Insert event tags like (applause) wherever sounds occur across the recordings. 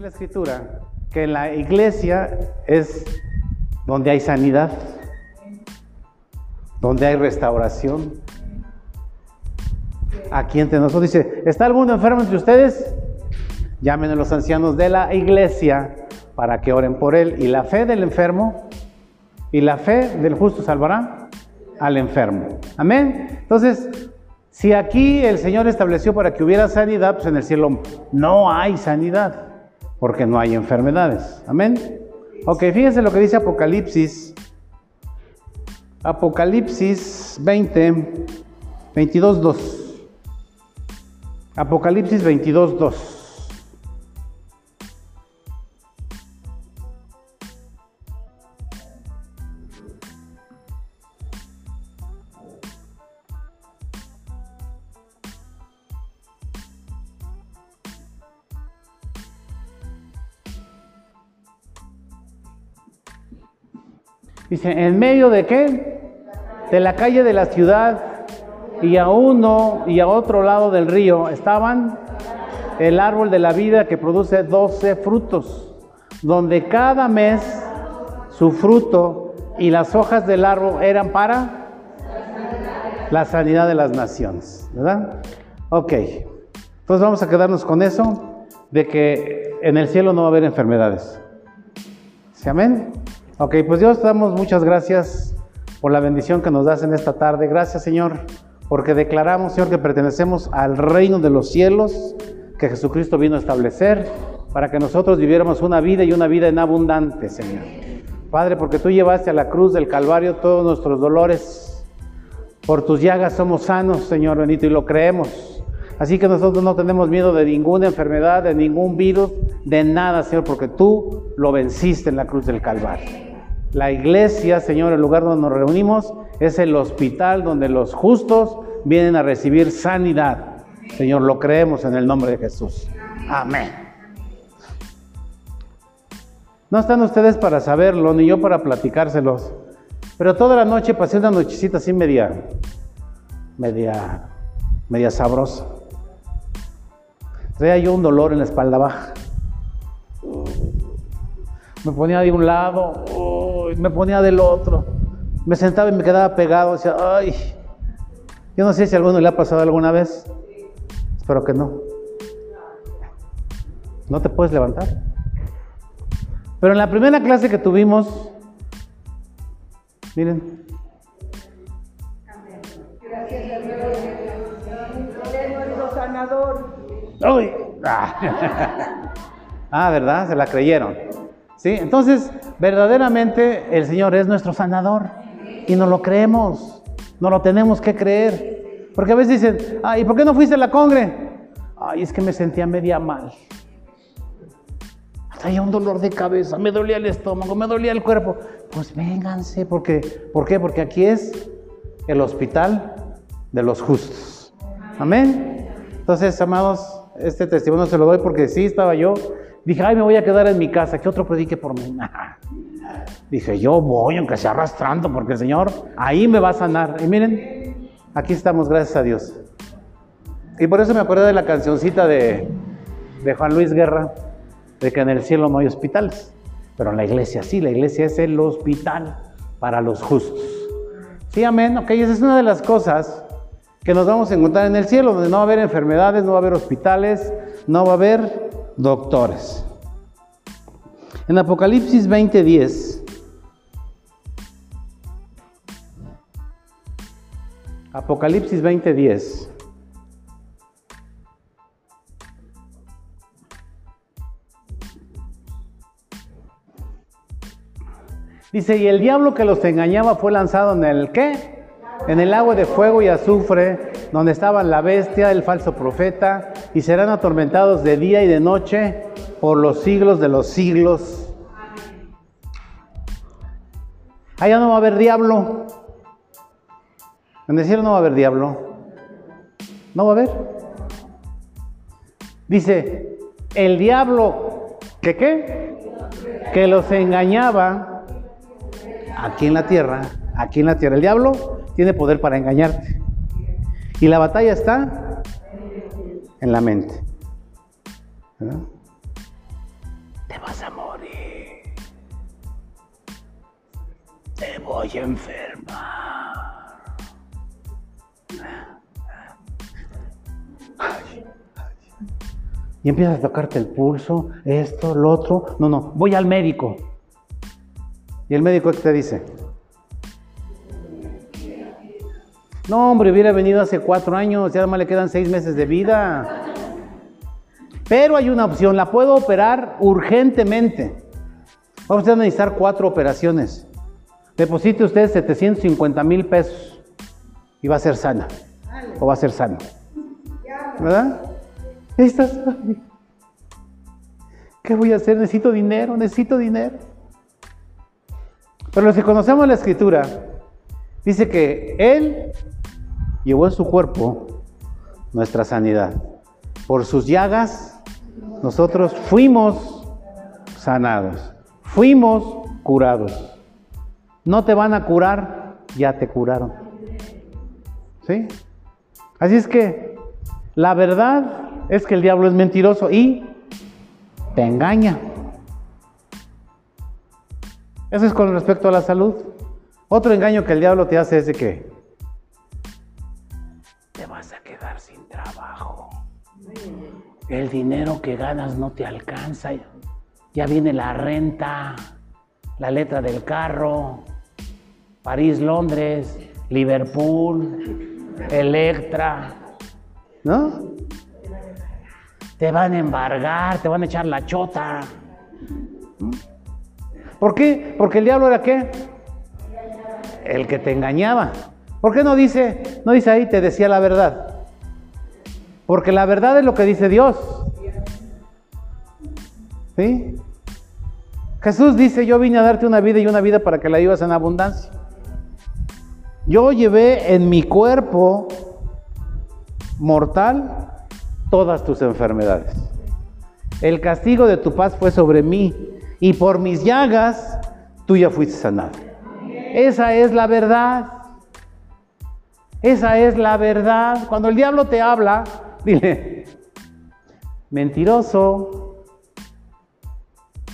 La escritura que la iglesia es donde hay sanidad, donde hay restauración. Aquí entre nosotros dice, ¿está alguno enfermo entre ustedes? Llamen a los ancianos de la iglesia para que oren por él. Y la fe del enfermo y la fe del justo salvará al enfermo. Amén. Entonces, si aquí el Señor estableció para que hubiera sanidad, pues en el cielo no hay sanidad, porque no hay enfermedades. Amén. Ok, fíjense lo que dice Apocalipsis. Apocalipsis 20, 22, 2. Apocalipsis 22, 2. Dice, ¿en medio de qué? De la calle de la ciudad y a uno y a otro lado del río estaban el árbol de la vida que produce 12 frutos, donde cada mes su fruto y las hojas del árbol eran para la sanidad de las naciones, ¿verdad? Ok, entonces vamos a quedarnos con eso, de que en el cielo no va a haber enfermedades. ¿Sí, amén? Ok, pues Dios te damos muchas gracias por la bendición que nos das en esta tarde. Gracias Señor, porque declaramos Señor que pertenecemos al reino de los cielos que Jesucristo vino a establecer para que nosotros viviéramos una vida y una vida en abundante, Señor. Padre, porque tú llevaste a la cruz del Calvario todos nuestros dolores. Por tus llagas somos sanos, Señor bendito, y lo creemos. Así que nosotros no tenemos miedo de ninguna enfermedad, de ningún virus, de nada, Señor, porque tú lo venciste en la cruz del Calvario. La iglesia, Señor, el lugar donde nos reunimos, es el hospital donde los justos vienen a recibir sanidad. Señor, lo creemos en el nombre de Jesús. Amén. No están ustedes para saberlo, ni yo para platicárselos. Pero toda la noche pasé una nochecita así media, media, media sabrosa. Traía yo un dolor en la espalda baja. Me ponía de un lado, me ponía del otro. Me sentaba y me quedaba pegado. Decía, ay, yo no sé si a alguno le ha pasado alguna vez. Espero que no. No te puedes levantar. Pero en la primera clase que tuvimos, miren. (laughs) Ah, ¿verdad? Se la creyeron. ¿Sí? Entonces, verdaderamente el Señor es nuestro sanador y no lo creemos, no lo tenemos que creer. Porque a veces dicen, ¿y ¿por qué no fuiste a la congre? Ay, es que me sentía media mal. Traía un dolor de cabeza, me dolía el estómago, me dolía el cuerpo. Pues vénganse, porque, ¿por qué? Porque aquí es el hospital de los justos. Amén. Entonces, amados, este testimonio se lo doy porque sí estaba yo Dije, ay, me voy a quedar en mi casa, que otro predique por mí. (laughs) Dije, yo voy, aunque sea arrastrando, porque el Señor ahí me va a sanar. Y miren, aquí estamos, gracias a Dios. Y por eso me acuerdo de la cancioncita de, de Juan Luis Guerra, de que en el cielo no hay hospitales, pero en la iglesia sí, la iglesia es el hospital para los justos. Sí, amén. Ok, esa es una de las cosas que nos vamos a encontrar en el cielo, donde no va a haber enfermedades, no va a haber hospitales, no va a haber doctores. En Apocalipsis 20:10, Apocalipsis 20:10. Dice, y el diablo que los engañaba fue lanzado en el qué? En el agua de fuego y azufre, donde estaban la bestia, el falso profeta, y serán atormentados de día y de noche por los siglos de los siglos. Allá no va a haber diablo. En el cielo no va a haber diablo. No va a haber. Dice, el diablo, ¿que qué? Que los engañaba aquí en la tierra, aquí en la tierra. El diablo tiene poder para engañarte. Y la batalla está en la mente. Te vas a morir. Te voy a enfermar. Y empiezas a tocarte el pulso, esto, lo otro. No, no, voy al médico. Y el médico te dice, No, hombre, hubiera venido hace cuatro años, ya además le quedan seis meses de vida. Pero hay una opción, la puedo operar urgentemente. Vamos a necesitar cuatro operaciones. Deposite usted 750 mil pesos y va a ser sana. O va a ser sano. ¿Verdad? Estás. ¿Qué voy a hacer? Necesito dinero, necesito dinero. Pero los que conocemos la escritura, dice que Él llevó en su cuerpo nuestra sanidad. Por sus llagas, nosotros fuimos sanados, fuimos curados. No te van a curar, ya te curaron. ¿Sí? Así es que la verdad es que el diablo es mentiroso y te engaña. Eso es con respecto a la salud. Otro engaño que el diablo te hace es de que El dinero que ganas no te alcanza. Ya viene la renta, la letra del carro, París, Londres, Liverpool, Electra, ¿no? Te van a embargar, te van a echar la chota. ¿Por qué? Porque el diablo era qué? El que te engañaba. ¿Por qué no dice, no dice ahí, te decía la verdad? Porque la verdad es lo que dice Dios. ¿Sí? Jesús dice, yo vine a darte una vida y una vida para que la vivas en abundancia. Yo llevé en mi cuerpo mortal todas tus enfermedades. El castigo de tu paz fue sobre mí y por mis llagas tú ya fuiste sanado. Esa es la verdad. Esa es la verdad. Cuando el diablo te habla, dile, mentiroso,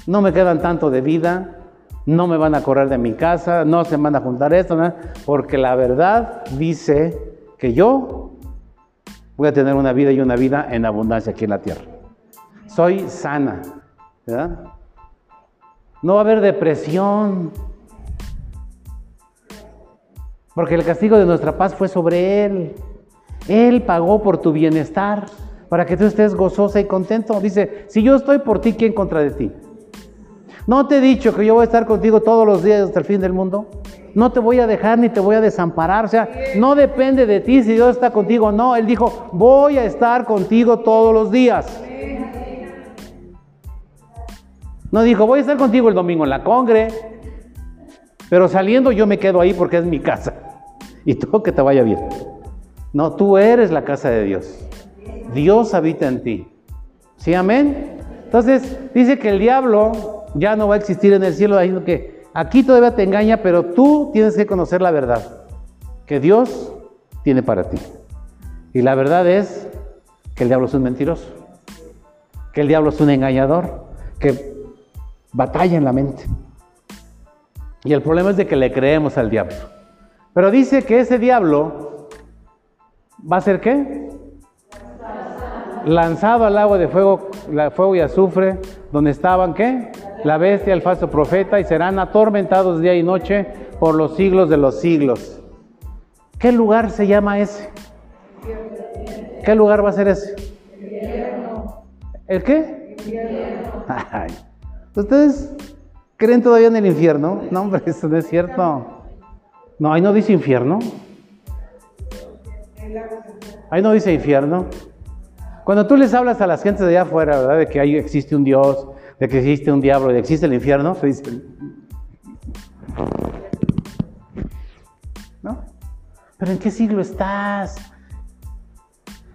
no me quedan tanto de vida, no me van a correr de mi casa, no se van a juntar esto, porque la verdad dice que yo voy a tener una vida y una vida en abundancia aquí en la tierra. Soy sana, ¿verdad? No va a haber depresión, porque el castigo de nuestra paz fue sobre Él. Él pagó por tu bienestar, para que tú estés gozosa y contento. Dice, si yo estoy por ti, ¿quién contra de ti? ¿No te he dicho que yo voy a estar contigo todos los días hasta el fin del mundo? No te voy a dejar ni te voy a desamparar. O sea, no depende de ti si Dios está contigo o no. Él dijo, voy a estar contigo todos los días. No dijo, voy a estar contigo el domingo en la congre, pero saliendo yo me quedo ahí porque es mi casa. Y (laughs) todo que te vaya bien. No, tú eres la casa de Dios. Dios habita en ti. ¿Sí, amén? Entonces, dice que el diablo ya no va a existir en el cielo, diciendo que aquí todavía te engaña, pero tú tienes que conocer la verdad que Dios tiene para ti. Y la verdad es que el diablo es un mentiroso, que el diablo es un engañador, que batalla en la mente. Y el problema es de que le creemos al diablo. Pero dice que ese diablo va a ser qué? Lanzado al agua de fuego, fuego y azufre, donde estaban qué? la bestia, el falso profeta, y serán atormentados día y noche por los siglos de los siglos. ¿Qué lugar se llama ese? ¿Qué lugar va a ser ese? ¿El qué? ¿Ustedes creen todavía en el infierno? No, hombre, eso no es cierto. No, ahí no dice infierno. Ahí no dice infierno. Cuando tú les hablas a las gentes de allá afuera, ¿verdad? De que ahí existe un Dios, de que existe un diablo, de que existe el infierno, se dice, ¿no? Pero ¿en qué siglo estás?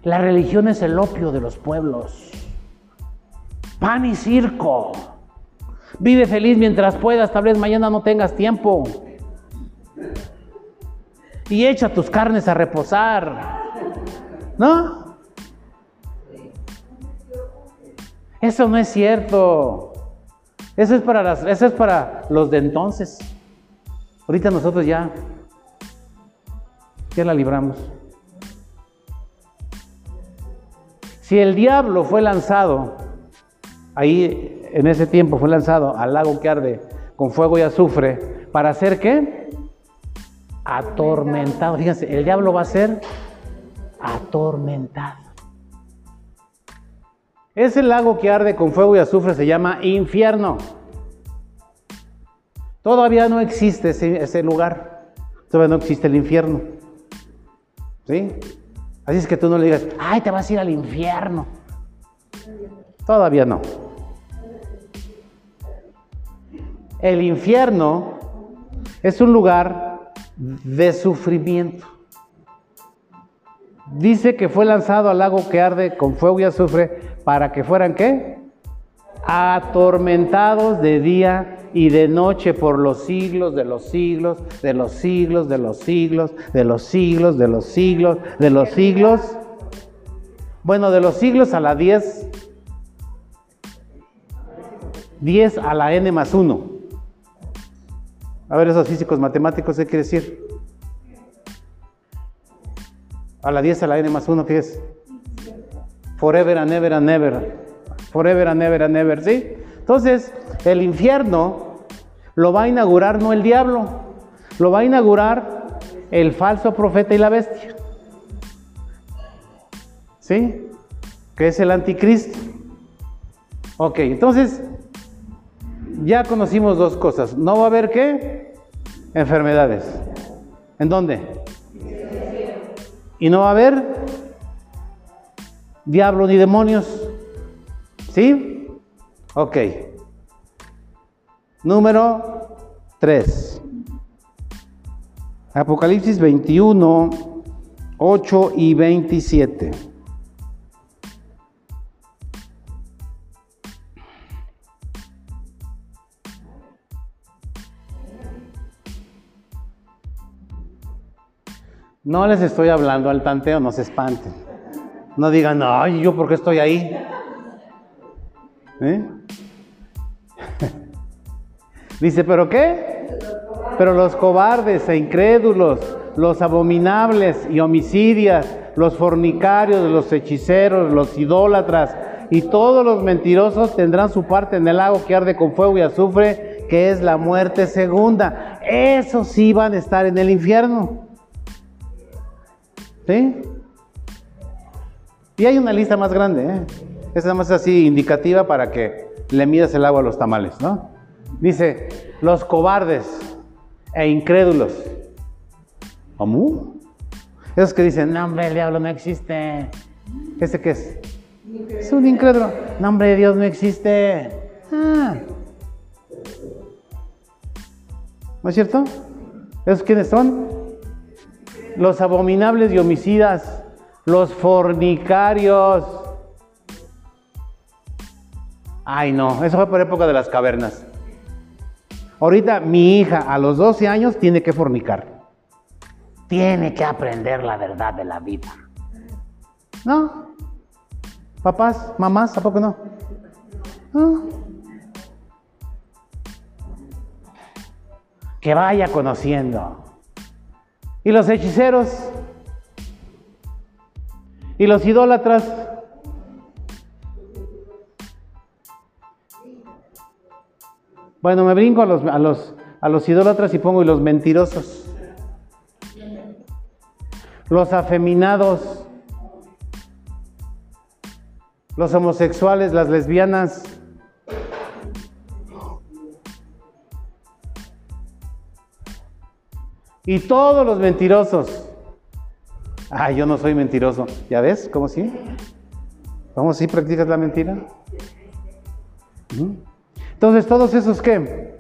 La religión es el opio de los pueblos. Pan y circo. Vive feliz mientras puedas, tal vez mañana no tengas tiempo. Y echa tus carnes a reposar. ¿No? Eso no es cierto. Eso es para, las, eso es para los de entonces. Ahorita nosotros ya, ya la libramos. Si el diablo fue lanzado, ahí en ese tiempo fue lanzado al lago que arde con fuego y azufre, ¿para hacer qué? Atormentado. Fíjense, el diablo va a ser atormentado. Ese lago que arde con fuego y azufre se llama infierno. Todavía no existe ese, lugar. Todavía no existe el infierno. ¿Sí? Así es que tú no le digas, ay, te vas a ir al infierno. Todavía no. El infierno es un lugar de sufrimiento. Dice que fue lanzado al lago que arde con fuego y azufre para que fueran qué? Atormentados de día y de noche por los siglos de los siglos, de los siglos, de los siglos, de los siglos, de los siglos, de los siglos. Bueno, de los siglos a la 10, 10 a la n más 1. A ver, esos físicos matemáticos, ¿qué quiere decir? A la 10 a la n más 1, ¿qué es? Forever and ever and ever. Forever and ever and ever, ¿sí? Entonces, el infierno lo va a inaugurar no el diablo, lo va a inaugurar el falso profeta y la bestia. ¿Sí? Que es el anticristo. Ok, entonces ya conocimos dos cosas. No va a haber qué? Enfermedades. ¿En dónde? Y no va a haber diablo ni demonios. ¿Sí? Ok. Número 3. Apocalipsis 21, 8 y 27. No les estoy hablando al tanteo, no se espanten. No digan, ay, ¿yo por qué estoy ahí? ¿Eh? (laughs) Dice, ¿pero qué? Pero los cobardes e incrédulos, los abominables y homicidias, los fornicarios, los hechiceros, los idólatras y todos los mentirosos tendrán su parte en el lago que arde con fuego y azufre, que es la muerte segunda. Esos sí van a estar en el infierno. ¿Sí? Y hay una lista más grande, ¿eh? Es nada más así indicativa para que le midas el agua a los tamales, ¿no? Dice, los cobardes e incrédulos. ¿Cómo? Esos que dicen, no hombre, el diablo no existe. ¿Ese qué es? Es un incrédulo. No hombre, Dios no existe. Ah. ¿No es cierto? ¿Esos quiénes son? Los abominables y homicidas, los fornicarios, Ay, no, eso fue por época de las cavernas. Ahorita mi hija a los 12 años tiene que fornicar. Tiene que aprender la verdad de la vida. ¿No? Papás, mamás, ¿a poco no? ¿No? Que vaya conociendo. ¿Y los hechiceros? ¿Y los idólatras? Bueno, me brinco a los, a los, a los idólatras y pongo y los mentirosos. Los afeminados. Los homosexuales, las lesbianas. Y todos los mentirosos. Ay, yo no soy mentiroso. ¿Ya ves? ¿Cómo sí? ¿Cómo sí practicas la mentira? Entonces, ¿todos esos qué?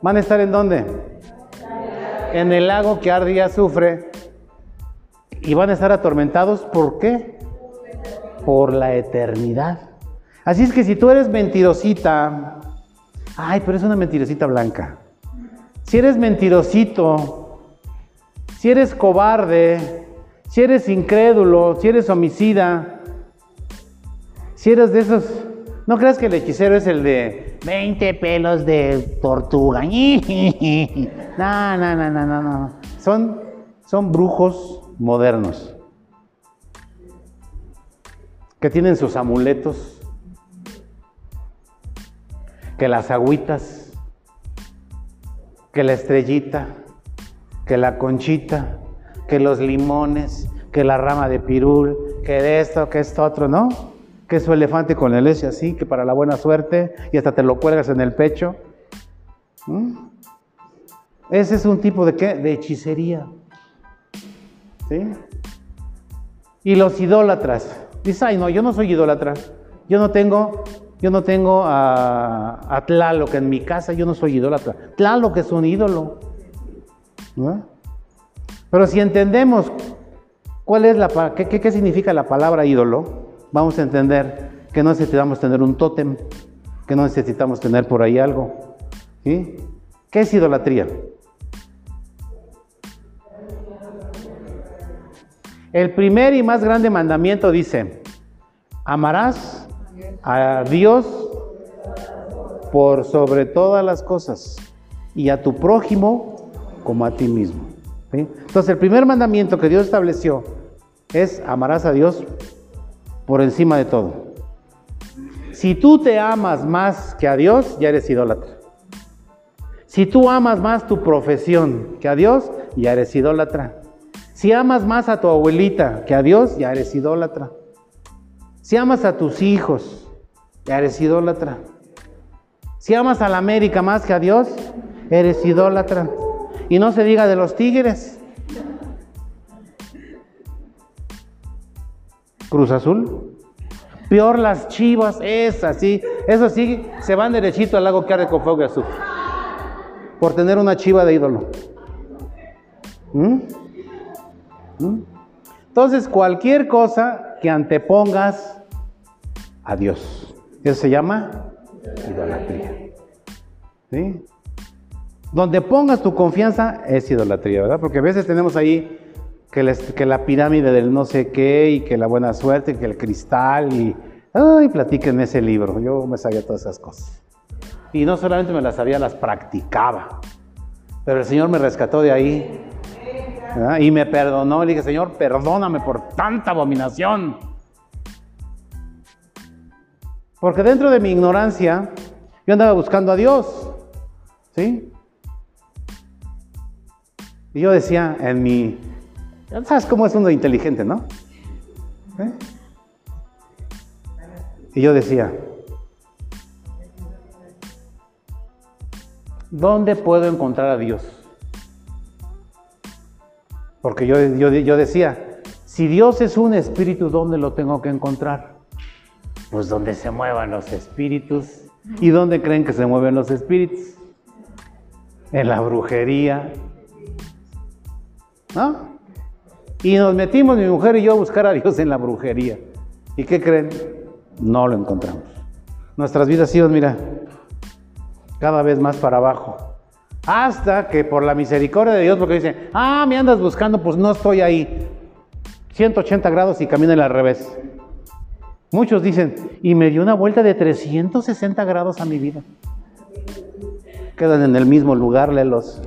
¿Van a estar en dónde? En el lago que arde y azufre. Y van a estar atormentados, ¿por qué? Por la eternidad. Así es que si tú eres mentirosita, ay, pero es una mentirosita blanca. Si eres mentirosito, si eres cobarde, si eres incrédulo, si eres homicida, si eres de esos no creas que el hechicero es el de 20 pelos de tortuga. (laughs) No, no, no, no, no, no. Son, son brujos modernos que tienen sus amuletos, que las agüitas, que la estrellita, que la conchita, que los limones, que la rama de pirul, que de esto, que esto otro, ¿no? Que su elefante con el ese así, que para la buena suerte, y hasta te lo cuelgas en el pecho. Ese es un tipo de qué? De hechicería. ¿Sí? Y los idólatras. Dice, ay no, yo no soy idólatra. Yo no tengo, yo no tengo a, a Tlaloc en mi casa, yo no soy idólatra. Tlaloc es un ídolo. Pero si entendemos cuál es la qué, qué, significa la palabra ídolo, vamos a entender que no necesitamos tener un tótem, que no necesitamos tener por ahí algo. ¿Qué es idolatría? El primer y más grande mandamiento dice, amarás a Dios por sobre todas las cosas y a tu prójimo como a ti mismo. Entonces el primer mandamiento que Dios estableció es amarás a Dios por encima de todo. Si tú te amas más que a Dios, ya eres idólatra. Si tú amas más tu profesión que a Dios, ya eres idólatra. Si amas más a tu abuelita que a Dios, ya eres idólatra. Si amas a tus hijos, eres idólatra. Si amas a la América más que a Dios, eres idólatra. Y no se diga de los tigres. Cruz Azul. Peor las chivas, esas sí. Eso sí, se van derechito al lago que arde con fuego azul. Por tener una chiva de ídolo. ¿Mm? Entonces, cualquier cosa que antepongas a Dios, eso se llama idolatría. ¿Sí? Donde pongas tu confianza es idolatría, ¿verdad? Porque a veces tenemos ahí que, que, la pirámide del no sé qué y que la buena suerte, que el cristal y... Ay, platíquenme ese libro, yo me sabía todas esas cosas. Y no solamente me las sabía, las practicaba. Pero el Señor me rescató de ahí y me perdonó. Le dije, Señor, perdóname por tanta abominación. Porque dentro de mi ignorancia, yo andaba buscando a Dios. ¿Sí? Y yo decía en mi... ¿Sabes cómo es uno inteligente, no? ¿Eh? Y yo decía, ¿dónde puedo encontrar a Dios? Porque yo, yo, decía, si Dios es un espíritu, ¿dónde lo tengo que encontrar? Pues donde se muevan los espíritus. ¿Y dónde creen que se mueven los espíritus? En la brujería. ¿No? Y nos metimos, mi mujer y yo, a buscar a Dios en la brujería. ¿Y qué creen? No lo encontramos. Nuestras vidas siguen, mira, cada vez más para abajo. Hasta que por la misericordia de Dios, porque dicen, ah, me andas buscando, pues no estoy ahí. 180 grados y camina al revés. Muchos dicen, y me dio una vuelta de 360 grados a mi vida. Quedan en el mismo lugar, lelos.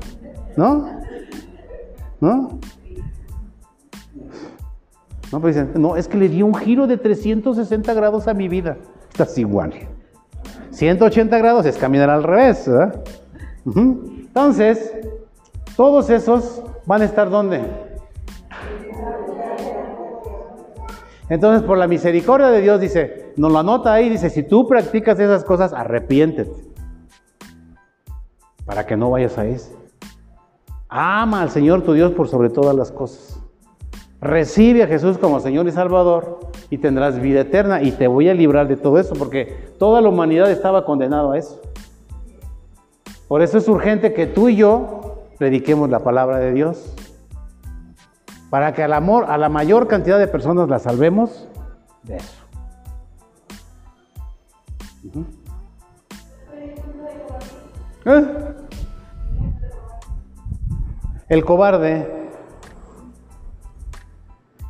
¿No? ¿No? No, pero dicen, no, es que le dio un giro de 360 grados a mi vida. Estás igual. 180 grados es caminar al revés. ¿verdad? Entonces, todos esos van a estar ¿dónde? Entonces, por la misericordia de Dios, dice, nos lo anota ahí, dice, si tú practicas esas cosas, arrepiéntete. Para que no vayas a eso. Ama al Señor tu Dios por sobre todas las cosas. Recibe a Jesús como Señor y Salvador y tendrás vida eterna y te voy a librar de todo eso porque toda la humanidad estaba condenada a eso. Por eso es urgente que tú y yo prediquemos la palabra de Dios. Para que al amor, a la mayor cantidad de personas la salvemos de eso. ¿Eh? El cobarde.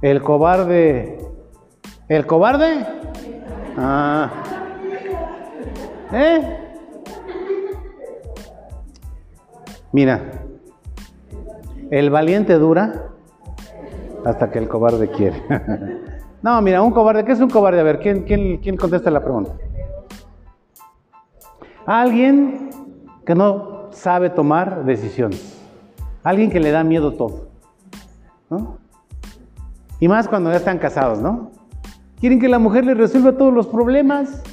El cobarde. ¿El cobarde? Ah. ¿Eh? Mira, el valiente dura hasta que el cobarde quiere. (laughs) no, mira, un cobarde, ¿qué es un cobarde? A ver, ¿quién, quién, quién contesta la pregunta? Alguien que no sabe tomar decisiones. Alguien que le da miedo todo. ¿no? Y más cuando ya están casados, ¿no? Quieren que la mujer les resuelva todos los problemas.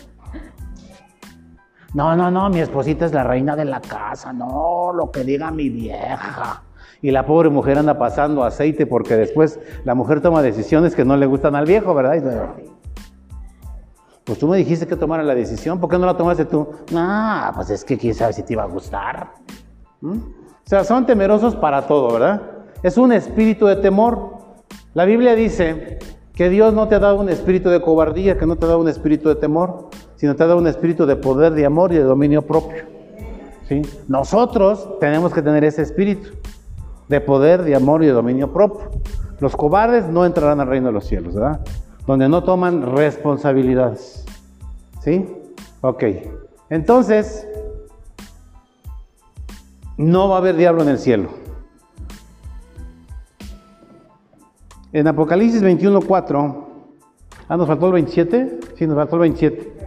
No, no, no, mi esposita es la reina de la casa, no, lo que diga mi vieja. Y la pobre mujer anda pasando aceite porque después la mujer toma decisiones que no le gustan al viejo, ¿verdad? Pues tú me dijiste que tomara la decisión, ¿por qué no la tomaste tú? No, pues es que quién sabe si te iba a gustar. ¿Mm? O sea, son temerosos para todo, ¿verdad? Es un espíritu de temor. La Biblia dice que Dios no te ha dado un espíritu de cobardía, que no te ha dado un espíritu de temor, sino te ha dado un espíritu de poder, de amor y de dominio propio. ¿Sí? Nosotros tenemos que tener ese espíritu de poder, de amor y de dominio propio. Los cobardes no entrarán al reino de los cielos, ¿verdad? Donde no toman responsabilidades. ¿Sí? Ok. Entonces, no va a haber diablo en el cielo. En Apocalipsis 21.4, ah, nos faltó el 27, sí, nos faltó el 27.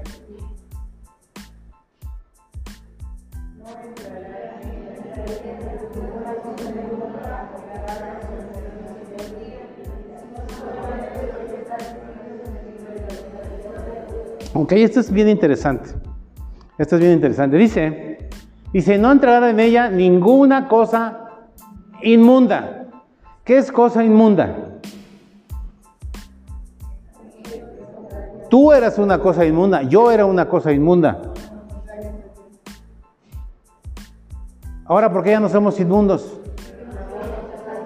Ok, esto es bien interesante. Esto es bien interesante. Dice, dice, no entrará en ella ninguna cosa inmunda. ¿Qué es cosa inmunda? Tú eras una cosa inmunda, yo era una cosa inmunda. Ahora, ¿por qué ya no somos inmundos?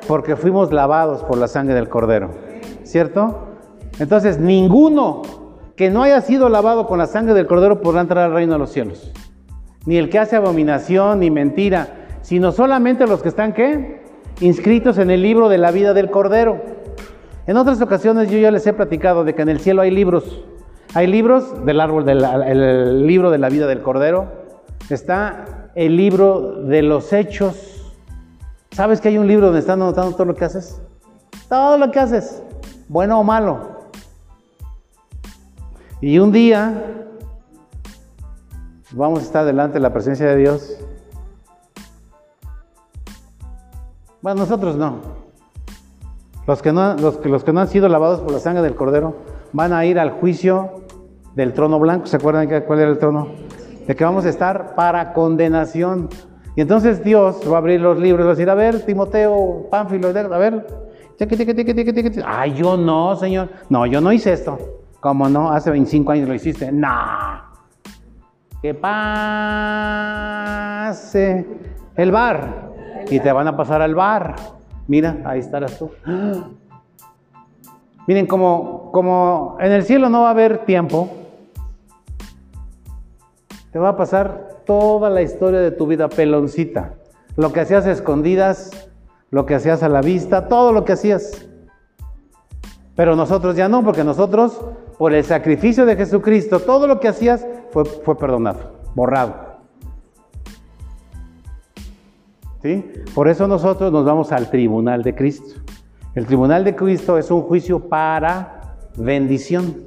Porque fuimos lavados por la sangre del cordero. ¿Cierto? Entonces, ninguno que no haya sido lavado con la sangre del cordero podrá entrar al reino de los cielos. Ni el que hace abominación ni mentira, sino solamente los que están qué? Inscritos en el libro de la vida del cordero. En otras ocasiones yo ya les he platicado de que en el cielo hay libros. Hay libros del árbol del libro de la vida del cordero. Está el libro de los hechos. ¿Sabes que hay un libro donde están anotando todo lo que haces? Todo lo que haces, bueno o malo. Y un día vamos a estar delante de la presencia de Dios. Bueno, nosotros no. Los que no, los los que no han sido lavados por la sangre del cordero van a ir al juicio del trono blanco. ¿Se acuerdan cuál era el trono? De que vamos a estar para condenación. Y entonces Dios va a abrir los libros va a decir, a ver, Timoteo, Pánfilo, a ver, ay, yo no, Señor. No, yo no hice esto. ¿Cómo no? Hace 25 años lo hiciste. No. Que pase el bar. Y te van a pasar al bar. Mira, ahí estarás tú. (gasps) Miren, como, como en el cielo no va a haber tiempo, te va a pasar toda la historia de tu vida peloncita. Lo que hacías escondidas, lo que hacías a la vista, todo lo que hacías. Pero nosotros ya no, porque nosotros, por el sacrificio de Jesucristo, todo lo que hacías fue, perdonado, borrado. ¿Sí? Por eso nosotros nos vamos al tribunal de Cristo. El tribunal de Cristo es un juicio para bendición,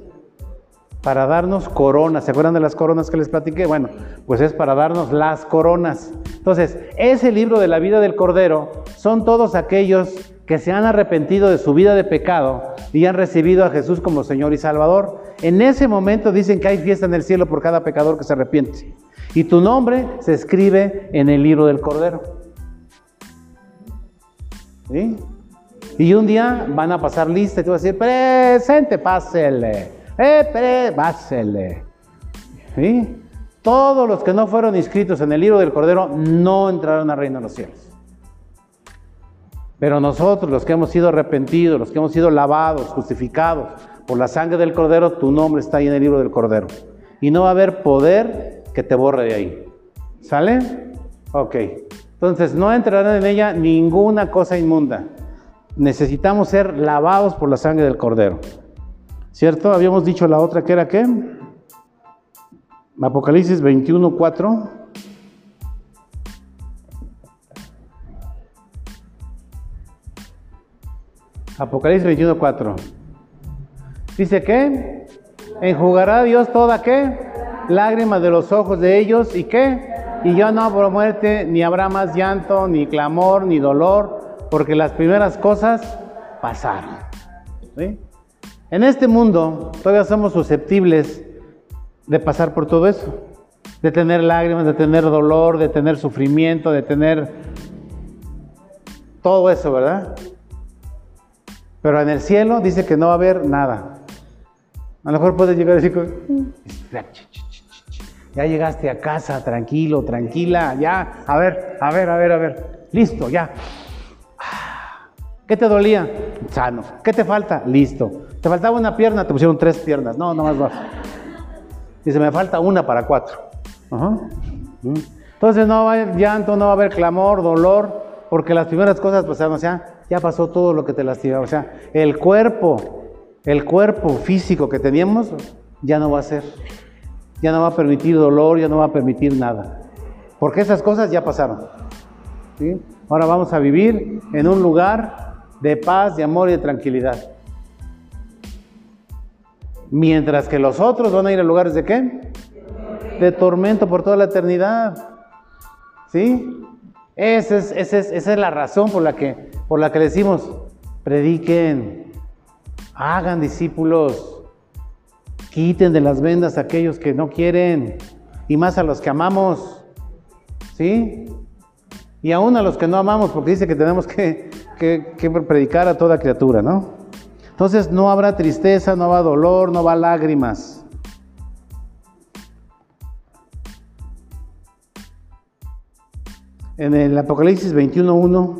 para darnos coronas. ¿Se acuerdan de las coronas que les platiqué? Bueno, pues es para darnos las coronas. Entonces, ese libro de la vida del Cordero son todos aquellos que se han arrepentido de su vida de pecado y han recibido a Jesús como Señor y Salvador. En ese momento dicen que hay fiesta en el cielo por cada pecador que se arrepiente. Y tu nombre se escribe en el libro del Cordero. Y un día van a pasar lista y tú vas a decir, presente, pásele. Eh, pásele. Todos los que no fueron inscritos en el libro del Cordero no entraron al reino de los cielos. Pero nosotros, los que hemos sido arrepentidos, los que hemos sido lavados, justificados por la sangre del Cordero, tu nombre está ahí en el libro del Cordero. Y no va a haber poder que te borre de ahí. ¿Sale? Ok. Entonces, no entrará en ella ninguna cosa inmunda. Necesitamos ser lavados por la sangre del Cordero. ¿Cierto? Habíamos dicho la otra que era qué? Apocalipsis 21, 4. Apocalipsis 21, 4. Dice que enjugará Dios toda qué? Lágrimas de los ojos de ellos y qué? Y ya no habrá muerte, ni habrá más llanto, ni clamor, ni dolor, porque las primeras cosas pasaron. En este mundo todavía somos susceptibles de pasar por todo eso, de tener lágrimas, de tener dolor, de tener sufrimiento, de tener todo eso, ¿verdad? Pero en el cielo dice que no va a haber nada. A lo mejor puedes llegar a decir, ya llegaste a casa, tranquilo, tranquila, ya, a ver, a ver, a ver, a ver, listo, ya. ¿Qué te dolía? Sano. ¿Qué te falta? Listo. ¿Te faltaba una pierna? Te pusieron tres piernas. No, no más. Dice, me falta una para cuatro. Entonces no va a haber llanto, no va a haber clamor, dolor, porque las primeras cosas pasaron, o sea, ya pasó todo lo que te lastimaba. O sea, el cuerpo, el cuerpo físico que teníamos, ya no va a ser. Ya no va a permitir dolor, ya no va a permitir nada. Porque esas cosas ya pasaron. Ahora vamos a vivir en un lugar de paz, de amor y de tranquilidad. Mientras que los otros van a ir a lugares de qué? De tormento por toda la eternidad. ¿Sí? Esa es, esa es, la razón por la, que, por la que decimos, prediquen, hagan discípulos, quiten de las vendas a aquellos que no quieren, y más a los que amamos, ¿sí? Y aún a los que no amamos, porque dice que tenemos que, que predicar a toda criatura, ¿no? Entonces no habrá tristeza, no habrá dolor, no habrá lágrimas. En el Apocalipsis 21.1.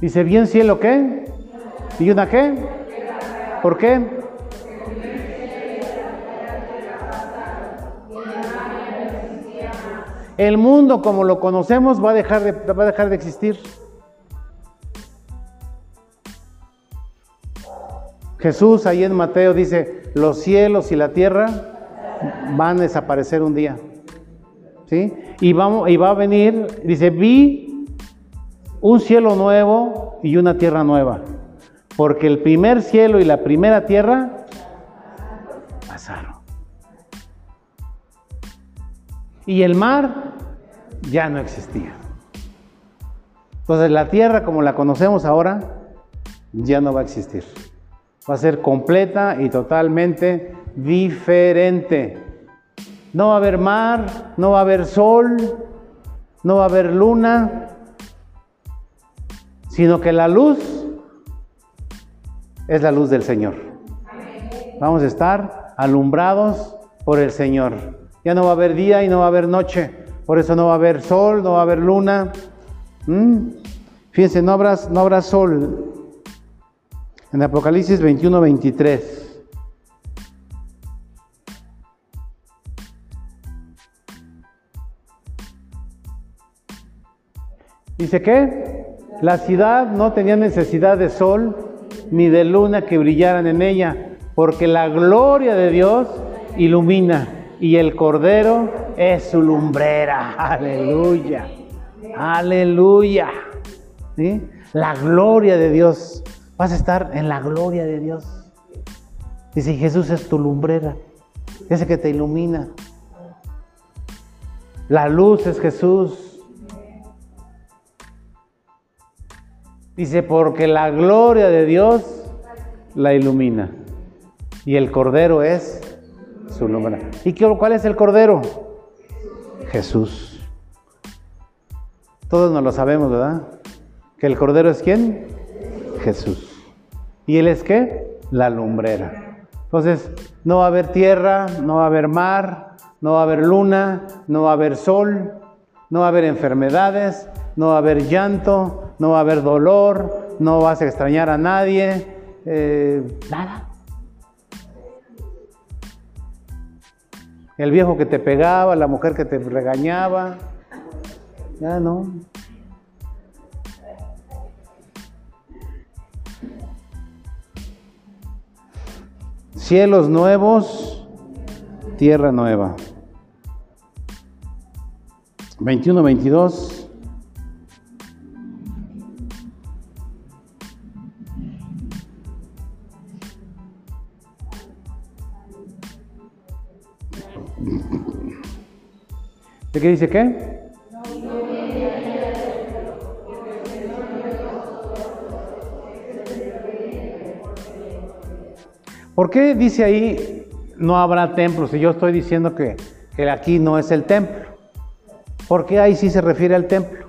Dice, ¿bien cielo qué? ¿Y una qué? ¿Por qué? El mundo como lo conocemos va a dejar de, va a dejar de existir. Jesús ahí en Mateo dice, los cielos y la tierra van a desaparecer un día. ¿Sí? Y, vamos, y va a venir, dice, vi un cielo nuevo y una tierra nueva. Porque el primer cielo y la primera tierra pasaron. Y el mar ya no existía. Entonces la tierra como la conocemos ahora ya no va a existir va a ser completa y totalmente diferente. No va a haber mar, no va a haber sol, no va a haber luna, sino que la luz es la luz del Señor. Vamos a estar alumbrados por el Señor. Ya no va a haber día y no va a haber noche. Por eso no va a haber sol, no va a haber luna. ¿Mm? Fíjense, no habrá, no habrá sol en Apocalipsis 21, 23. Dice que la ciudad no tenía necesidad de sol ni de luna que brillaran en ella, porque la gloria de Dios ilumina y el cordero es su lumbrera. Aleluya. Aleluya. La gloria de Dios Vas a estar en la gloria de Dios. Dice, Jesús es tu lumbrera, ese que te ilumina. La luz es Jesús. Dice, porque la gloria de Dios la ilumina. Y el Cordero es su lumbrera. ¿Y cuál es el Cordero? Jesús. Todos nos lo sabemos, ¿verdad? Que el Cordero es quién? Jesús. ¿Y él es qué? La lumbrera. Entonces, no va a haber tierra, no va a haber mar, no va a haber luna, no va a haber sol, no va a haber enfermedades, no va a haber llanto, no va a haber dolor, no vas a extrañar a nadie, eh, nada. El viejo que te pegaba, la mujer que te regañaba, ya no. Cielos nuevos tierra nueva. 21, 22. ¿De qué dice qué? ¿Por qué dice ahí no habrá templo si yo estoy diciendo que, que aquí no es el templo? ¿Por qué ahí sí se refiere al templo?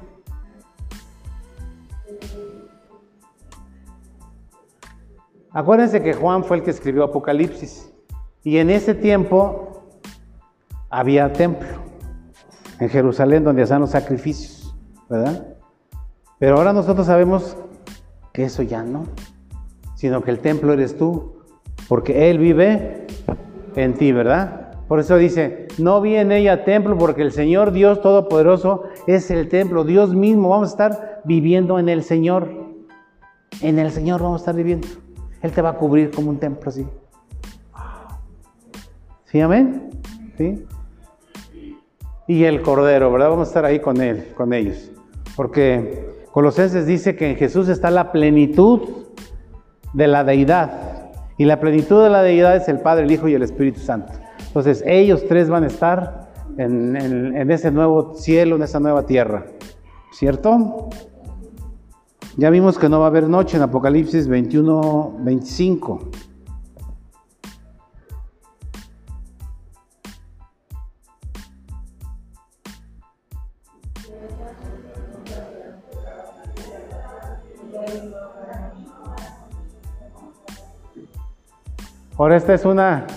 Acuérdense que Juan fue el que escribió Apocalipsis y en ese tiempo había templo en Jerusalén donde hacían los sacrificios, ¿verdad? Pero ahora nosotros sabemos que eso ya no, sino que el templo eres tú, porque Él vive en ti, ¿verdad? Por eso dice, no vi en ella templo, porque el Señor Dios Todopoderoso es el templo, Dios mismo, vamos a estar viviendo en el Señor. En el Señor vamos a estar viviendo. Él te va a cubrir como un templo así. ¿Sí, amén? ¿Sí? Y el Cordero, ¿verdad? Vamos a estar ahí con Él, con ellos. Porque Colosenses dice que en Jesús está la plenitud de la deidad. Y la plenitud de la deidad es el Padre, el Hijo y el Espíritu Santo. Entonces ellos tres van a estar en, en, en ese nuevo cielo, en esa nueva tierra. ¿Cierto? Ya vimos que no va a haber noche en Apocalipsis 21, 25. Ahora esta es una,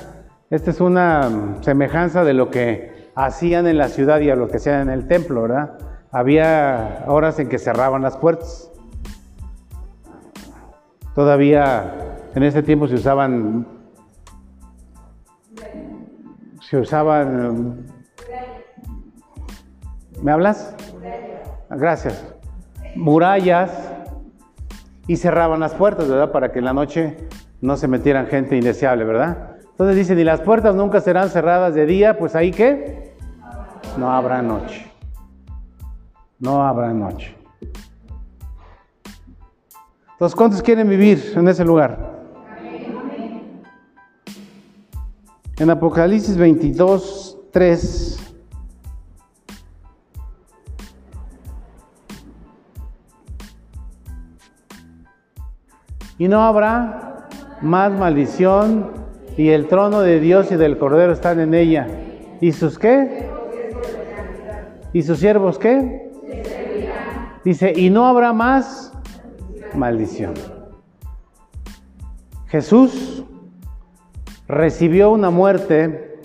esta es una semejanza de lo que hacían en la ciudad y a lo que hacían en el templo, ¿verdad? Había horas en que cerraban las puertas. Todavía en ese tiempo se usaban, se usaban, ¿me hablas? Gracias. Murallas y cerraban las puertas, ¿verdad? Para que en la noche no se metieran gente indeseable, ¿verdad? Entonces dicen, y las puertas nunca serán cerradas de día, pues ahí qué? No habrá noche. No habrá noche. Entonces, ¿cuántos quieren vivir en ese lugar? En Apocalipsis 22, 3. Y no habrá más maldición, y el trono de Dios y del Cordero están en ella. ¿Y sus qué? ¿Y sus siervos qué? Dice, y no habrá más maldición. Jesús recibió una muerte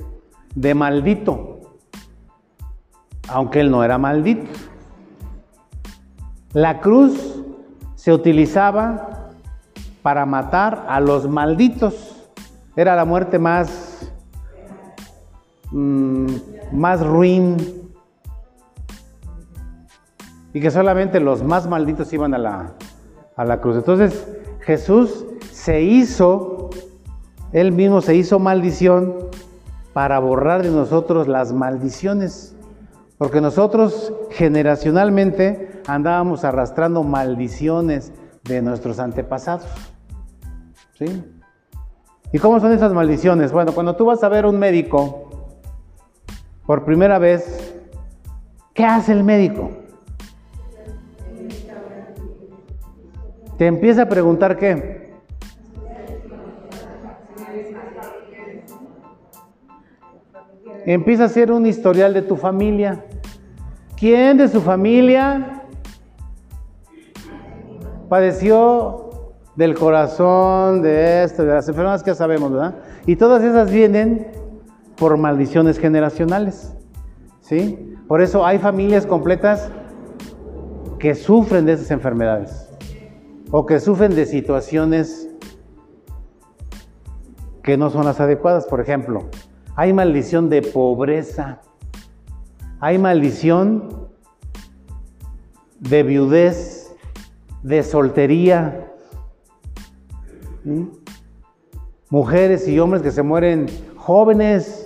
de maldito, aunque él no era maldito. La cruz se utilizaba para matar a los malditos. Era la muerte más, mmm, más ruin. Y que solamente los más malditos iban a la, a la cruz. Entonces Jesús se hizo, él mismo se hizo maldición para borrar de nosotros las maldiciones. Porque nosotros generacionalmente andábamos arrastrando maldiciones de nuestros antepasados. ¿Sí? ¿Y cómo son esas maldiciones? Bueno, cuando tú vas a ver un médico por primera vez, ¿qué hace el médico? Te empieza a preguntar qué. Empieza a hacer un historial de tu familia. ¿Quién de su familia padeció del corazón, de esto, de las enfermedades que ya sabemos, ¿verdad? Y todas esas vienen por maldiciones generacionales. ¿Sí? Por eso hay familias completas que sufren de esas enfermedades o que sufren de situaciones que no son las adecuadas. Por ejemplo, hay maldición de pobreza, hay maldición de viudez, de soltería, mujeres y hombres que se mueren jóvenes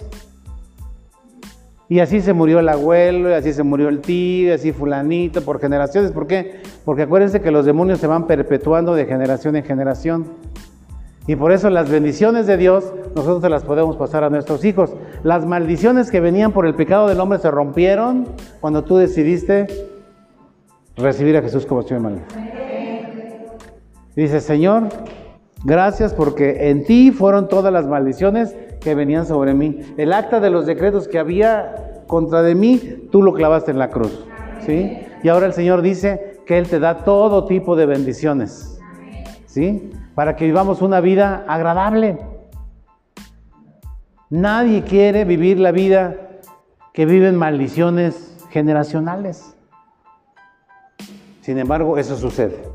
Y así se murió el abuelo, y así se murió el tío, y así fulanito, por generaciones. ¿Por qué? Porque acuérdense que los demonios se van perpetuando de generación en generación. Y por eso las bendiciones de Dios nosotros se las podemos pasar a nuestros hijos. Las maldiciones que venían por el pecado del hombre se rompieron cuando tú decidiste recibir a Jesús como Señor y Dice, Señor, gracias porque en ti fueron todas las maldiciones que venían sobre mí. El acta de los decretos que había contra de mí, tú lo clavaste en la cruz. ¿Sí? Y ahora el Señor dice que Él te da todo tipo de bendiciones. ¿Sí? Para que vivamos una vida agradable. Nadie quiere vivir la vida que viven maldiciones generacionales. Sin embargo, eso sucede.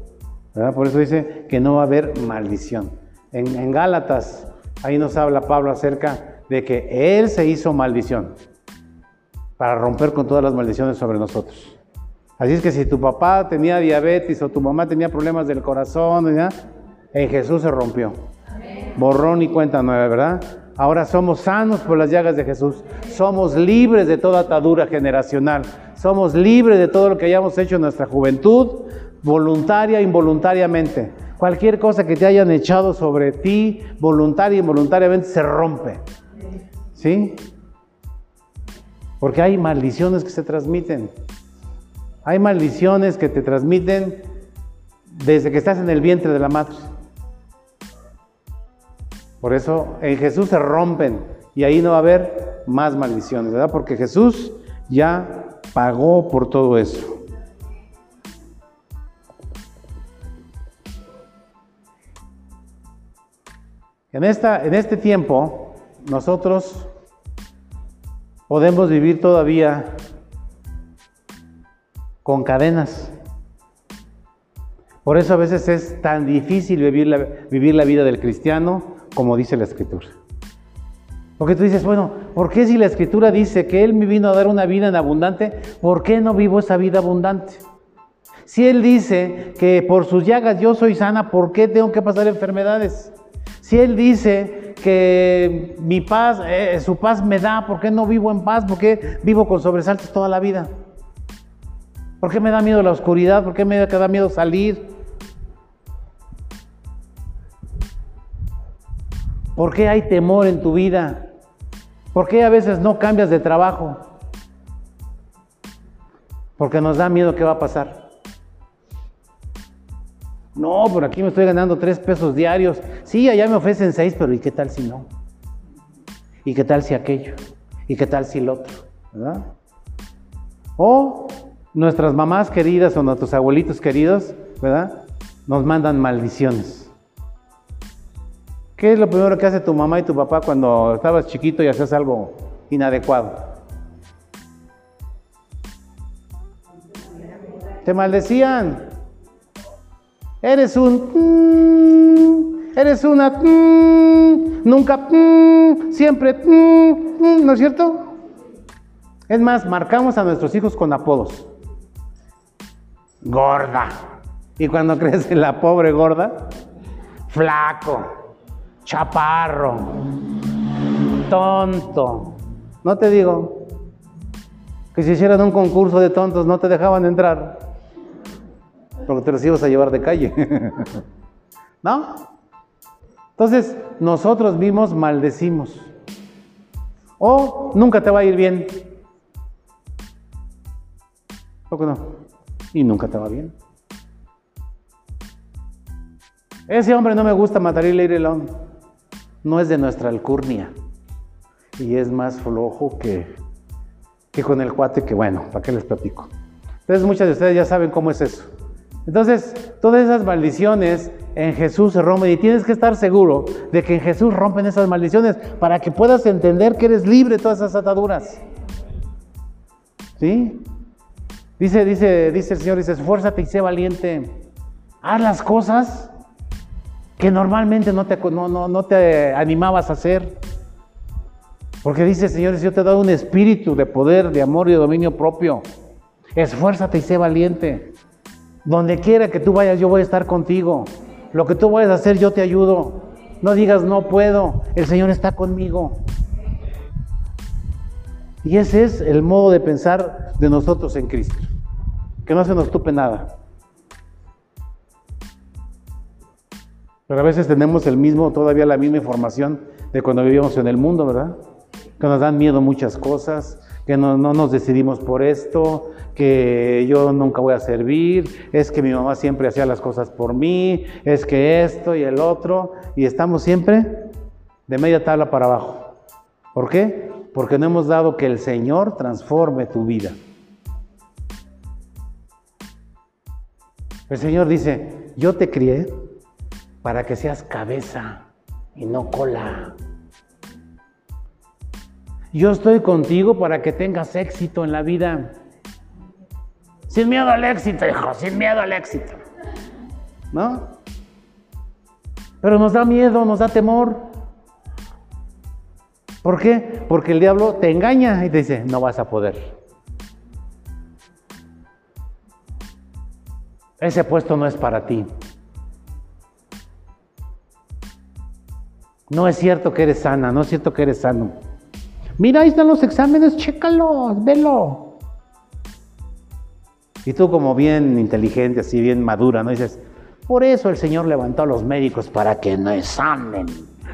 Por eso dice que no va a haber maldición. En, en Gálatas Ahí nos habla Pablo acerca de que Él se hizo maldición para romper con todas las maldiciones sobre nosotros. Así es que si tu papá tenía diabetes o tu mamá tenía problemas del corazón, en Jesús se rompió. Borrón y cuenta nueva, ¿verdad? Ahora somos sanos por las llagas de Jesús. Somos libres de toda atadura generacional. Somos libres de todo lo que hayamos hecho en nuestra juventud, voluntaria involuntariamente. Cualquier cosa que te hayan echado sobre ti, voluntaria e involuntariamente, se rompe. ¿Sí? Porque hay maldiciones que se transmiten. Hay maldiciones que te transmiten desde que estás en el vientre de la madre. Por eso en Jesús se rompen y ahí no va a haber más maldiciones, ¿verdad? Porque Jesús ya pagó por todo eso. En, esta, en este tiempo, nosotros podemos vivir todavía con cadenas. Por eso a veces es tan difícil vivir la, vivir la vida del cristiano como dice la escritura. Porque tú dices, bueno, ¿por qué si la escritura dice que Él me vino a dar una vida en abundante, ¿por qué no vivo esa vida abundante? Si Él dice que por sus llagas yo soy sana, ¿por qué tengo que pasar enfermedades? Si Él dice que mi paz, eh, su paz me da, ¿por qué no vivo en paz? ¿Por qué vivo con sobresaltos toda la vida? ¿Por qué me da miedo la oscuridad? ¿Por qué me da miedo salir? ¿Por qué hay temor en tu vida? ¿Por qué a veces no cambias de trabajo? Porque nos da miedo qué va a pasar. No, por aquí me estoy ganando tres pesos diarios. Sí, allá me ofrecen seis, pero ¿y qué tal si no? ¿Y qué tal si aquello? ¿Y qué tal si el otro? ¿Verdad? O nuestras mamás queridas o nuestros abuelitos queridos, ¿verdad? Nos mandan maldiciones. ¿Qué es lo primero que hace tu mamá y tu papá cuando estabas chiquito y hacías algo inadecuado? Te maldecían. Eres un... eres una... nunca... siempre... ¿No es cierto? Es más, marcamos a nuestros hijos con apodos. Gorda. Y cuando (laughs) crece la pobre gorda, flaco, chaparro, tonto. No te digo que si hicieran un concurso de tontos no te dejaban entrar porque te los ibas a llevar de calle. (laughs) ¿No? Entonces, nosotros mismos maldecimos. O nunca te va a ir bien. ¿O no? Y nunca te va bien. Ese hombre no me gusta matar y leer No es de nuestra alcurnia. Y es más flojo que, que con el cuate que, bueno, ¿para qué les platico? Entonces muchas de ustedes ya saben cómo es eso. Entonces, todas esas maldiciones en Jesús se rompen y tienes que estar seguro de que en Jesús rompen esas maldiciones para que puedas entender que eres libre de todas esas ataduras. ¿Sí? Dice, dice, dice el Señor, dice, esfuérzate y sé valiente. Haz las cosas que normalmente no te, no, no te animabas a hacer. Porque dice Señor, yo te he dado un espíritu de poder, de amor y de dominio propio. Esfuérzate y sé valiente. Donde quiera que tú vayas, yo voy a estar contigo. Lo que tú vayas a hacer, yo te ayudo. No digas no puedo, el Señor está conmigo. Y ese es el modo de pensar de nosotros en Cristo. Que no se nos tupe nada. Pero a veces tenemos el mismo, todavía la misma información de cuando vivíamos en el mundo, ¿verdad? Que nos dan miedo muchas cosas, que no, no, nos decidimos por esto, que yo nunca voy a servir, es que mi mamá siempre hacía las cosas por mí, es que esto y el otro, y estamos siempre de media tabla para abajo. ¿Por qué? Porque no hemos dado que el Señor transforme tu vida. El Señor dice, yo te crié para que seas cabeza y no cola. Yo estoy contigo para que tengas éxito en la vida. Sin miedo al éxito, hijo, sin miedo al éxito. ¿No? Pero nos da miedo, nos da temor. ¿Por qué? Porque el diablo te engaña y te dice, no vas a poder. Ese puesto no es para ti. No es cierto que eres sana, no es cierto que eres sano. Mira, ahí están los exámenes, chécalos, velo. Y tú como bien inteligente, así bien madura, ¿no? Dices, por eso el Señor levantó a los médicos para que me examen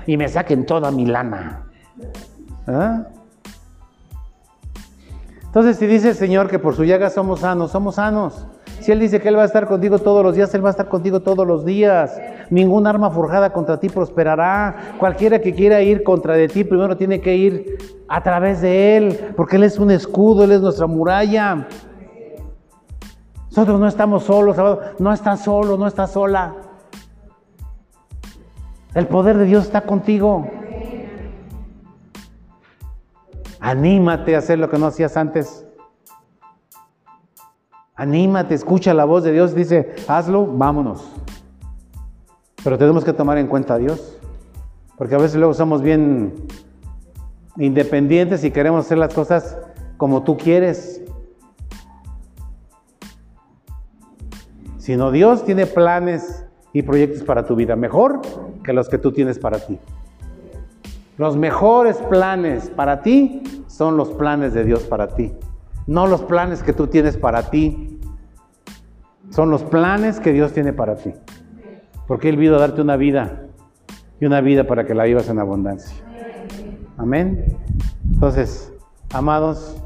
y me saquen toda mi lana. ¿Ah? Entonces, si dice el Señor que por su llaga somos sanos, somos sanos. Si Él dice que Él va a estar contigo todos los días, Él va a estar contigo todos los días. Ningún arma forjada contra ti prosperará. Cualquiera que quiera ir contra de ti, primero tiene que ir a través de Él, porque Él es un escudo, Él es nuestra muralla. Nosotros no estamos solos, no estás solo, no estás sola. El poder de Dios está contigo. Anímate a hacer lo que no hacías antes. Anímate, escucha la voz de Dios, dice, hazlo, vámonos. Pero tenemos que tomar en cuenta a Dios, porque a veces luego somos bien independientes y queremos hacer las cosas como tú quieres. Sino Dios tiene planes y proyectos para tu vida, mejor que los que tú tienes para ti. Los mejores planes para ti son los planes de Dios para ti no los planes que tú tienes para ti, son los planes que Dios tiene para ti. Porque Él vino a darte una vida y una vida para que la vivas en abundancia. Amén. Entonces, amados,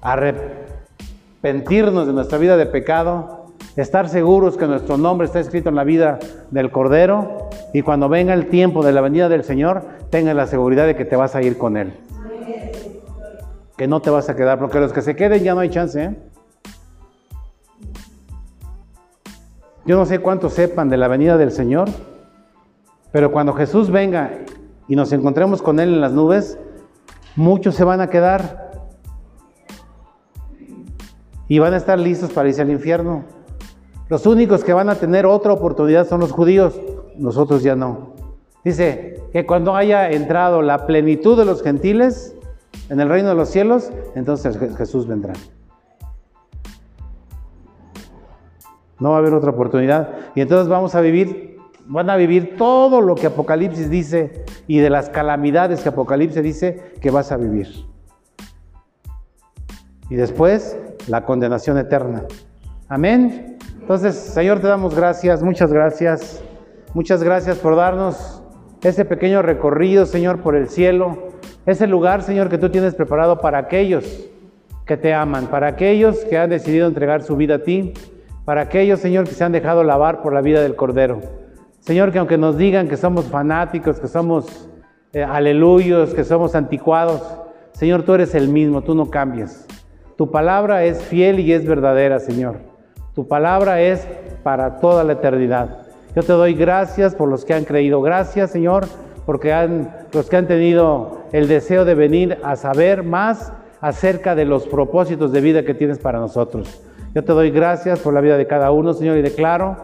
arrepentirnos de nuestra vida de pecado, estar seguros que nuestro nombre está escrito en la vida del Cordero y cuando venga el tiempo de la venida del Señor, tenga la seguridad de que te vas a ir con Él que no te vas a quedar, porque los que se queden ya no hay chance. ¿eh? Yo no sé cuántos sepan de la venida del Señor, pero cuando Jesús venga y nos encontremos con Él en las nubes, muchos se van a quedar y van a estar listos para irse al infierno. Los únicos que van a tener otra oportunidad son los judíos, nosotros ya no. Dice que cuando haya entrado la plenitud de los gentiles, en el reino de los cielos, entonces Jesús vendrá. No va a haber otra oportunidad. Y entonces vamos a vivir, van a vivir todo lo que Apocalipsis dice y de las calamidades que Apocalipsis dice que vas a vivir. Y después la condenación eterna. Amén. Entonces, Señor, te damos gracias, muchas gracias. Muchas gracias por darnos ese pequeño recorrido, Señor, por el cielo es el lugar, Señor, que tú tienes preparado para aquellos que te aman, para aquellos que han decidido entregar su vida a ti, para aquellos, Señor, que se han dejado lavar por la vida del Cordero. Señor, que aunque nos digan que somos fanáticos, que somos eh, aleluyos, que somos anticuados, Señor, tú eres el mismo, tú no cambias. Tu palabra es fiel y es verdadera, Señor. Tu palabra es para toda la eternidad. Yo te doy gracias por los que han creído. Gracias, Señor, porque han, los que han tenido el deseo de venir a saber más acerca de los propósitos de vida que tienes para nosotros. Yo te doy gracias por la vida de cada uno, Señor, y declaro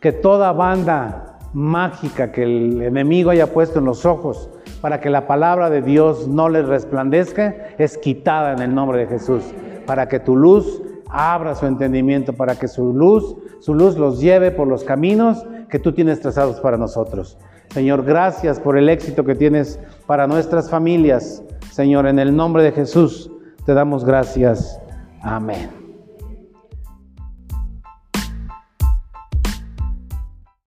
que toda banda mágica que el enemigo haya puesto en los ojos para que la palabra de Dios no les resplandezca es quitada en el nombre de Jesús, para que tu luz abra su entendimiento, para que su luz, su luz los lleve por los caminos que tú tienes trazados para nosotros. Señor, gracias por el éxito que tienes para nuestras familias. Señor, en el nombre de Jesús te damos gracias. Amén.